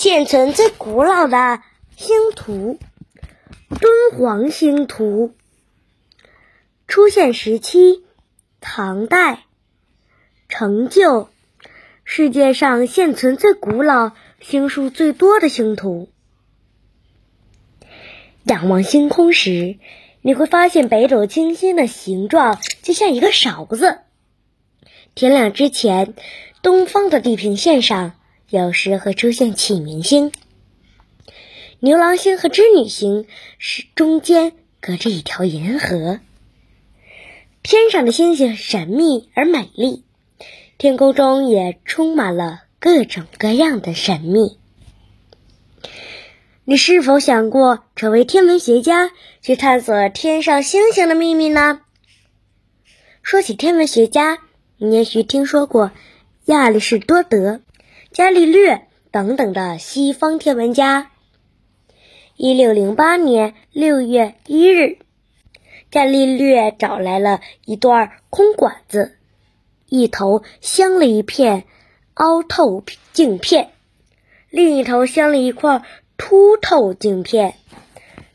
现存最古老的星图——敦煌星图。出现时期：唐代。成就：世界上现存最古老、星数最多的星图。仰望星空时，你会发现北斗七星的形状就像一个勺子。天亮之前，东方的地平线上有时会出现启明星。牛郎星和织女星是中间隔着一条银河。天上的星星神秘而美丽，天空中也充满了各种各样的神秘。你是否想过成为天文学家，去探索天上星星的秘密呢？说起天文学家，你也许听说过亚里士多德、伽利略等等的西方天文家。一六零八年六月一日，伽利略找来了一段空管子，一头镶了一片凹透镜片，另一头镶了一块。凸透镜片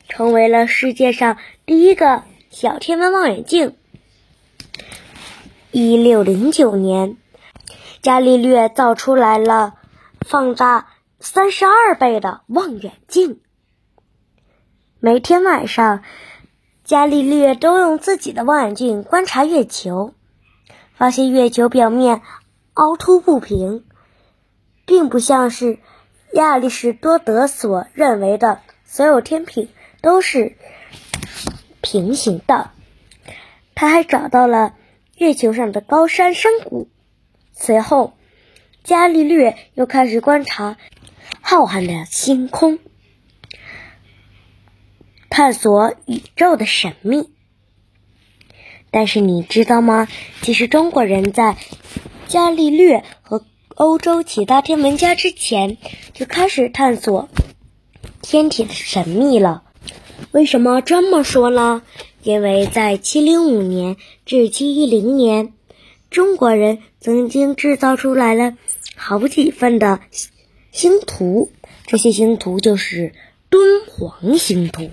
成为了世界上第一个小天文望远镜。一六零九年，伽利略造出来了放大三十二倍的望远镜。每天晚上，伽利略都用自己的望远镜观察月球，发现月球表面凹凸不平，并不像是。亚里士多德所认为的所有天平都是平行的。他还找到了月球上的高山深谷。随后，伽利略又开始观察浩瀚的星空，探索宇宙的神秘。但是你知道吗？其实中国人在伽利略和欧洲其他天文家之前就开始探索天体的神秘了。为什么这么说呢？因为在705年至710年，中国人曾经制造出来了好几份的星图，这些星图就是敦煌星图。